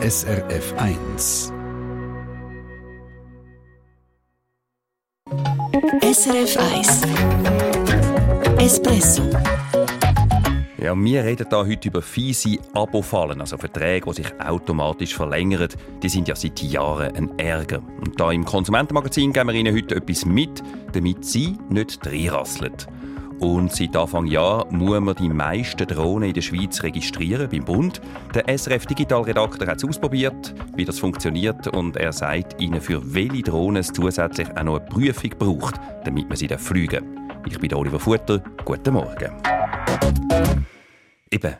SRF 1. SRF 1 Espresso ja, wir reden hier heute über fiese Abo-Fallen, also Verträge, die sich automatisch verlängern. Die sind ja seit Jahren ein Ärger. Und da im Konsumentenmagazin geben wir Ihnen heute etwas mit, damit Sie nicht reinrasseln. Und seit Anfang Jahr muss man die meisten Drohnen in der Schweiz registrieren beim Bund. Der SRF Digital Redakteur hat es ausprobiert, wie das funktioniert und er sagt Ihnen, für welche Drohnen es zusätzlich auch noch eine Prüfung braucht, damit man sie fliegen darf. Ich bin Oliver Futter. Guten Morgen. Eben,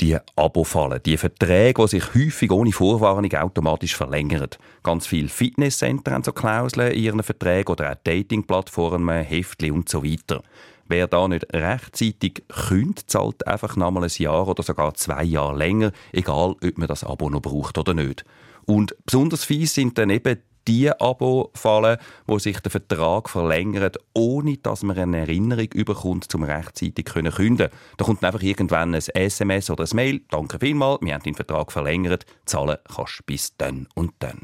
die Abo-Fallen, die Verträge, die sich häufig ohne Vorwarnung automatisch verlängern. Ganz viele Fitnesscenter haben so Klauseln in ihren Verträgen oder auch Dating-Plattformen, Heftli und so weiter. Wer da nicht rechtzeitig kündigt, zahlt einfach nochmal ein Jahr oder sogar zwei Jahre länger, egal ob man das Abo noch braucht oder nicht. Und besonders fies sind dann eben die Abo fallen, wo sich der Vertrag verlängert, ohne dass man eine Erinnerung überkommt, zum rechtzeitig können künden. Da kommt einfach irgendwann ein SMS oder ein Mail. Danke vielmals, wir haben den Vertrag verlängert. Zahlen kannst du bis dann und dann.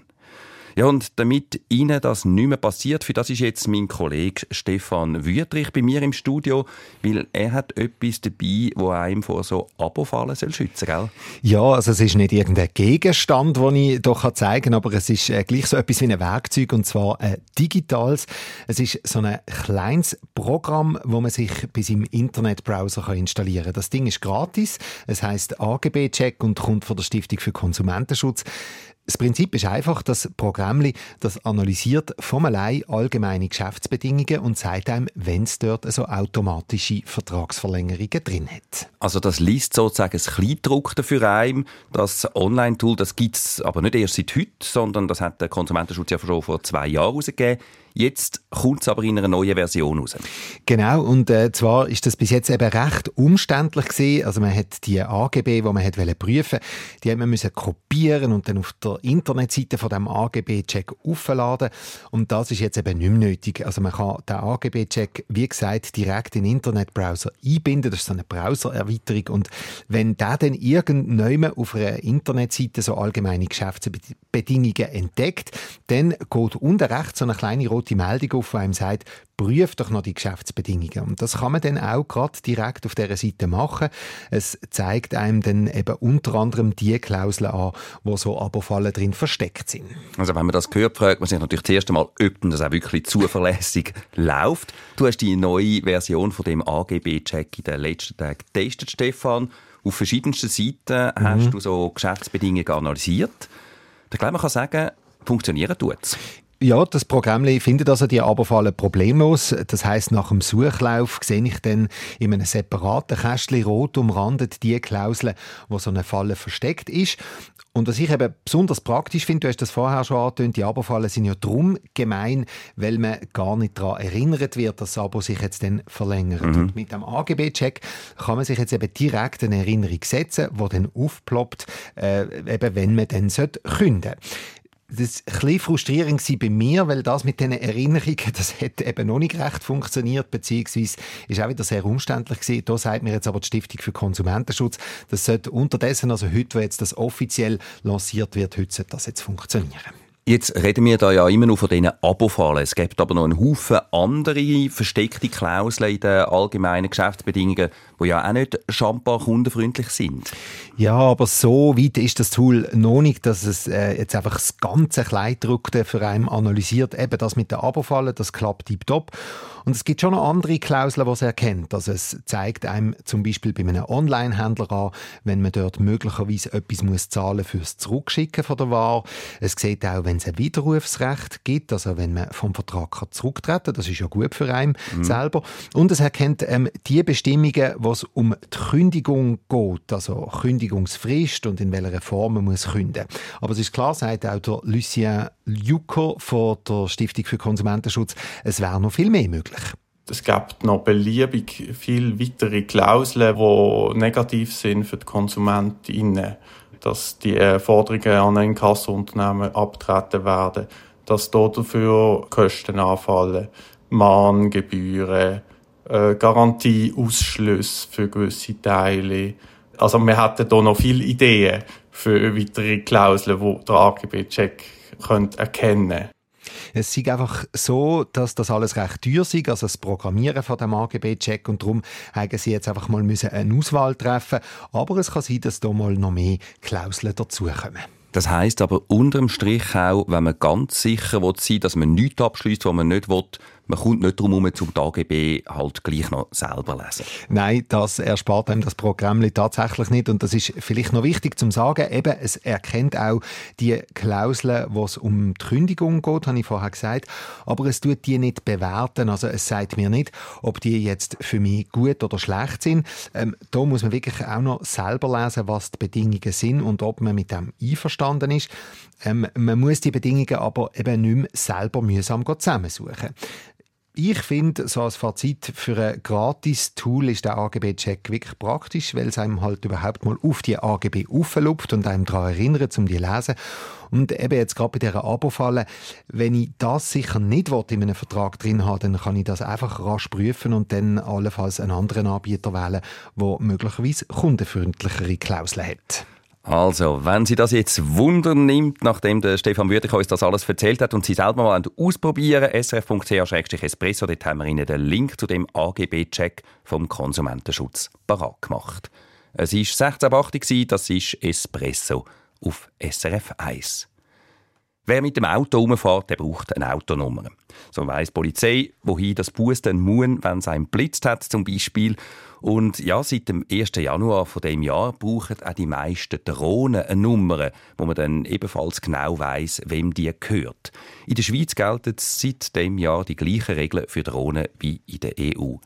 Ja, und damit Ihnen das nicht mehr passiert, für das ist jetzt mein Kollege Stefan Wüttrich bei mir im Studio, weil er hat etwas dabei, wo einem vor so Abofallen soll schützen gell? Ja, also es ist nicht irgendein Gegenstand, den ich doch zeigen kann, aber es ist äh, gleich so etwas wie ein Werkzeug, und zwar ein digitales. Es ist so ein kleines Programm, wo man sich bei seinem Internetbrowser installieren kann. Das Ding ist gratis, es heißt AGB-Check und kommt von der Stiftung für Konsumentenschutz. Das Prinzip ist einfach, das Programm das analysiert vom allein allgemeine Geschäftsbedingungen und sagt einem, wenn es dort so automatische Vertragsverlängerungen drin hat. Also das liest sozusagen das Kleindruckte für einen. Das Online-Tool, das gibt es aber nicht erst seit heute, sondern das hat der Konsumentenschutz ja schon vor zwei Jahren herausgegeben. Jetzt kommt es aber in einer neuen Version raus. Genau, und äh, zwar ist das bis jetzt eben recht umständlich gewesen. Also man hat die AGB, die man hat prüfen die hat man müssen kopieren und dann auf der Internetseite von dem AGB-Check aufladen. Und das ist jetzt eben nicht mehr nötig. Also man kann den AGB-Check, wie gesagt, direkt in den Internetbrowser einbinden. Das ist so eine Browser-Erweiterung. Und wenn der dann irgendjemand auf einer Internetseite so allgemeine Geschäftsbedingungen entdeckt, dann geht unten rechts so eine kleine rote die Meldung auf, die einem sagt, prüft doch noch die Geschäftsbedingungen. Und das kann man dann auch gerade direkt auf dieser Seite machen. Es zeigt einem dann eben unter anderem die Klauseln an, wo so Abofallen drin versteckt sind. Also wenn man das hört, fragt man sich natürlich zuerst einmal, ob das auch wirklich zuverlässig läuft. Du hast die neue Version von dem AGB-Check in den letzten Tagen getestet, Stefan. Auf verschiedensten Seiten mhm. hast du so Geschäftsbedingungen analysiert. Ich glaube, man kann sagen, funktionieren tut es. Ja, das Programm findet also die Aberfallen problemlos. Das heißt, nach dem Suchlauf sehe ich dann in einem separaten Kästchen rot umrandet die Klausel, wo so eine Falle versteckt ist. Und was ich eben besonders praktisch finde, du hast das vorher schon angetönt, die Abofallen sind ja drum gemein, weil man gar nicht daran erinnert wird, dass das Abo sich jetzt dann verlängert. Mhm. Und mit dem AGB-Check kann man sich jetzt eben direkt eine Erinnerung setzen, die dann aufploppt, äh, eben wenn man dann künden sollte das war ein frustrierend bei mir, weil das mit diesen Erinnerungen, das hat eben noch nicht recht funktioniert, beziehungsweise ist auch wieder sehr umständlich gewesen. Da sagt mir jetzt aber die Stiftung für Konsumentenschutz, das sollte unterdessen, also heute, wo jetzt das offiziell lanciert wird, heute sollte das jetzt funktionieren. Jetzt reden wir da ja immer nur von diesen Abo-Fallen. Es gibt aber noch einen Haufen andere versteckte Klauseln in den allgemeinen Geschäftsbedingungen, die ja auch nicht schambar kundenfreundlich sind. Ja, aber so weit ist das Tool noch nicht, dass es äh, jetzt einfach das ganze Kleidruckte für einen analysiert. Eben das mit den Abo-Fallen, das klappt tiptop. Und es gibt schon noch andere Klauseln, die es erkennt. Also es zeigt einem zum Beispiel bei einem Online-Händler an, wenn man dort möglicherweise etwas muss zahlen fürs Zurückschicken von der Ware. Es sieht auch, wenn es ein Widerrufsrecht gibt, also wenn man vom Vertrag kann zurücktreten kann. Das ist ja gut für einen mhm. selber. Und es erkennt ähm, die Bestimmungen, wo es um die Kündigung geht, also Kündigungsfrist und in welcher Form man muss künden. Aber es ist klar, sagt auch Lucien Jucker von der Stiftung für Konsumentenschutz, es wäre noch viel mehr möglich. Es gibt noch beliebig viele weitere Klauseln, die negativ sind für die KonsumentInnen. Dass die Forderungen an ein Kassenunternehmen abtreten werden, dass dort dafür Kosten anfallen, Mahngebühren, äh, Garantieausschlüsse für gewisse Teile. Also wir hätten hier noch viele Ideen für weitere Klauseln, die der AGB-Check erkennen könnte. Es ist einfach so, dass das alles recht teuer ist, also das Programmieren von dem AGB-Check und darum haben sie jetzt einfach mal eine Auswahl treffen Aber es kann sein, dass da mal noch mehr Klauseln dazukommen. Das heißt aber unterm Strich auch, wenn man ganz sicher sein will, dass man nichts abschließt, was man nicht will, man kommt nicht darum herum, zum AGB halt gleich noch selber lesen. Nein, das erspart einem das Programm tatsächlich nicht. Und das ist vielleicht noch wichtig zu sagen, eben, es erkennt auch die Klauseln, wo es um die Kündigung geht, habe ich vorher gesagt. Aber es tut die nicht bewerten. Also es sagt mir nicht, ob die jetzt für mich gut oder schlecht sind. Ähm, da muss man wirklich auch noch selber lesen, was die Bedingungen sind und ob man mit dem einverstanden ist. Ähm, man muss die Bedingungen aber eben nicht mehr selber mühsam zusammensuchen. Ich finde, so als Fazit für ein Gratis-Tool ist der AGB-Check wirklich praktisch, weil es einem halt überhaupt mal auf die AGB auflupft und einem daran erinnert, um die zu lesen. Und eben jetzt gerade bei dieser Abo-Falle, wenn ich das sicher nicht in einem Vertrag drin habe, dann kann ich das einfach rasch prüfen und dann allenfalls einen anderen Anbieter wählen, der möglicherweise kundenfreundlichere Klauseln hat. Also, wenn Sie das jetzt Wunder nimmt, nachdem der Stefan Würdig uns das alles erzählt hat und Sie selber mal ausprobieren srf.ch-espresso, dort haben wir Ihnen den Link zu dem AGB-Check vom Konsumentenschutz parat gemacht. Es war 1680, das ist Espresso auf SRF 1. Wer mit dem Auto rumfährt, der braucht eine Autonummer. So weiss die Polizei, wohin das Bus dann muss, wenn es einen blitzt hat, zum Beispiel. Und ja, seit dem 1. Januar von dem Jahr brauchen auch die meisten Drohnen eine Nummer, wo man dann ebenfalls genau weiß, wem die gehört. In der Schweiz gelten seit dem Jahr die gleichen Regeln für Drohnen wie in der EU.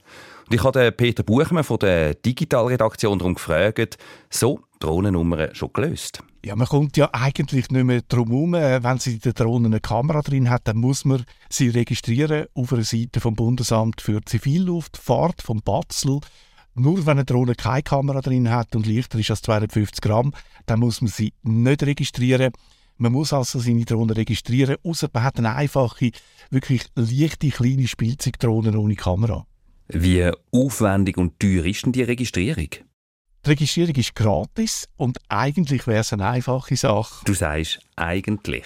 Und ich habe Peter Buchmann von der Digitalredaktion darum gefragt, so Drohnennummern schon gelöst? Ja, man kommt ja eigentlich nicht mehr drum herum. Wenn sie der Drohne eine Kamera drin hat, dann muss man sie registrieren auf einer Seite vom Bundesamt für Zivilluftfahrt, vom BATSL. Nur wenn eine Drohne keine Kamera drin hat und leichter ist als 250 Gramm, dann muss man sie nicht registrieren. Man muss also seine Drohne registrieren, außer man hat eine einfache, wirklich leichte, kleine Spielzeugdrohne ohne Kamera. Wie aufwendig und teuer ist denn die Registrierung? Die Registrierung ist gratis und eigentlich wäre es eine einfache Sache. Du sagst eigentlich.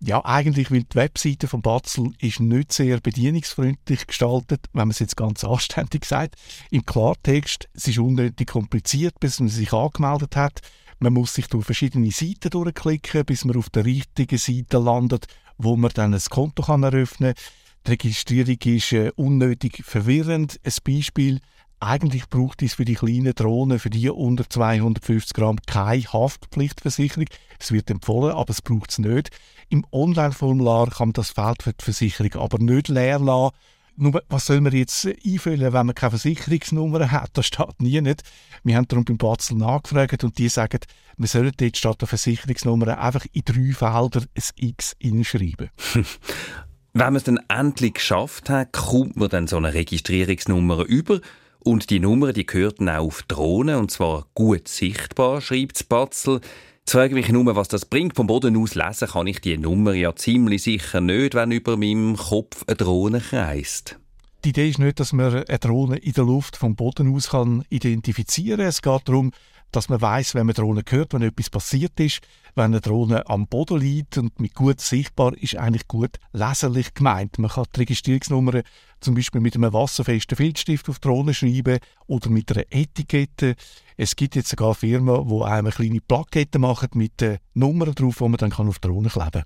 Ja, eigentlich, weil die Webseite von Batzel ist nicht sehr bedienungsfreundlich gestaltet, wenn man es jetzt ganz anständig sagt. Im Klartext, es ist unnötig kompliziert, bis man sich angemeldet hat. Man muss sich durch verschiedene Seiten durchklicken, bis man auf der richtigen Seite landet, wo man dann ein Konto kann eröffnen kann. Die Registrierung ist äh, unnötig verwirrend. Ein Beispiel, eigentlich braucht es für die kleinen Drohnen, für die unter 250 Gramm, keine Haftpflichtversicherung. Es wird empfohlen, aber es braucht es nicht. Im Online-Formular kann man das Feld für die Versicherung aber nicht leer lassen. Nur, was soll man jetzt einfüllen, wenn man keine Versicherungsnummer hat? Das steht nie nicht. Wir haben darum beim Batzel nachgefragt und die sagen, wir sollen dort statt der Versicherungsnummer einfach in drei Felder ein X hinschreiben. wenn man es dann endlich geschafft hat, kommt man dann so eine Registrierungsnummer über und die Nummer, die gehört dann auch auf Drohnen, und zwar gut sichtbar, schreibt Batzel. Jetzt frage ich mich nur, was das bringt. Vom Boden aus lesen kann ich die Nummer ja ziemlich sicher nicht, wenn über meinem Kopf eine Drohne kreist. Die Idee ist nicht, dass man eine Drohne in der Luft vom Boden aus kann identifizieren kann. Es geht darum, dass man weiß, wenn man Drohne hört, wenn etwas passiert ist. Wenn eine Drohne am Boden liegt und mit gut sichtbar ist eigentlich gut leserlich gemeint. Man kann die Registrierungsnummer zum Beispiel mit einem wasserfesten Filzstift auf die Drohne schreiben oder mit einer Etikette. Es gibt jetzt sogar Firmen, die einem kleine Plakette machen mit den Nummern drauf, die man dann auf die Drohne kleben kann.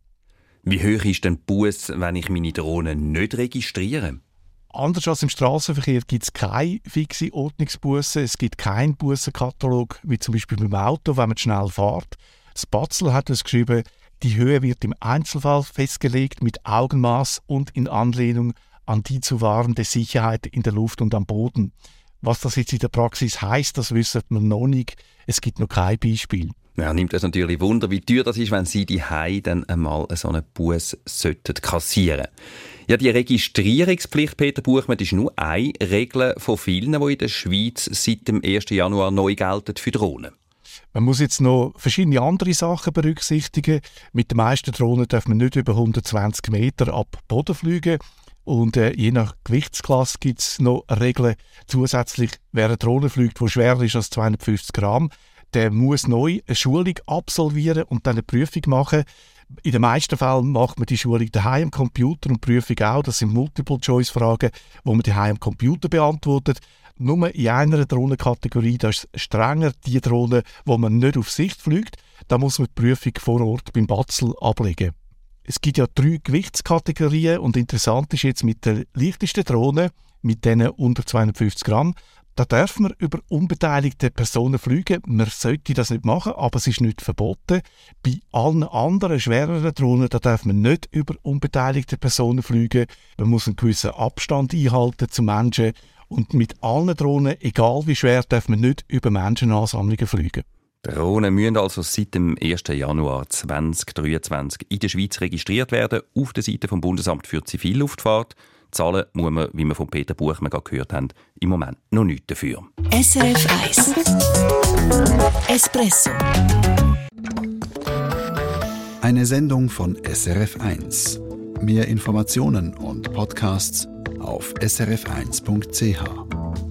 Wie hoch ist denn Bus, wenn ich meine Drohne nicht registriere? Anders als im Straßenverkehr gibt es keine fixe Ordnungsbusse. Es gibt keinen Bussenkatalog, wie zum Beispiel beim Auto, wenn man schnell fährt. Spatzel hat es geschrieben, die Höhe wird im Einzelfall festgelegt mit Augenmaß und in Anlehnung an die zu wahrende Sicherheit in der Luft und am Boden. Was das jetzt in der Praxis heißt, das wissen wir noch nicht. Es gibt noch kein Beispiel. Ja, nimmt es natürlich Wunder, wie teuer das ist, wenn Sie die Hai dann einmal so einen Bus kassieren. Ja, die Registrierungspflicht, Peter Buchmann, ist nur eine Regel von vielen, die in der Schweiz seit dem 1. Januar neu gelten für Drohnen. Man muss jetzt noch verschiedene andere Sachen berücksichtigen. Mit den meisten Drohnen darf man nicht über 120 Meter ab Boden fliegen. Und äh, je nach Gewichtsklasse gibt es noch Regeln. Zusätzlich, wer eine Drohne fliegt, die schwerer ist als 250 Gramm, der muss neu eine Schulung absolvieren und dann eine Prüfung machen. In den meisten Fällen macht man die Schulung daheim am Computer und die Prüfung auch. Das sind Multiple-Choice-Fragen, die man daheim am Computer beantwortet. Nur in einer Drohnenkategorie, das ist strenger die Drohne, wo man nicht auf Sicht fliegt. Da muss man die Prüfung vor Ort beim Batzel ablegen. Es gibt ja drei Gewichtskategorien und interessant ist jetzt mit der leichtesten Drohne, mit denen unter 250 Gramm, da darf man über unbeteiligte Personen fliegen. Man sollte das nicht machen, aber es ist nicht verboten. Bei allen anderen schwereren Drohnen, da darf man nicht über unbeteiligte Personen fliegen. Man muss einen gewissen Abstand einhalten zu Menschen. Und mit allen Drohnen, egal wie schwer, darf man nicht über Menschenansammlungen fliegen. Drohnen müssen also seit dem 1. Januar 2023 in der Schweiz registriert werden, auf der Seite vom Bundesamt für Zivilluftfahrt. Zahlen muss man, wie wir von Peter Buchmann gerade gehört haben, im Moment noch nichts dafür. SRF 1 Espresso Eine Sendung von SRF 1. Mehr Informationen und Podcasts auf srf1.ch.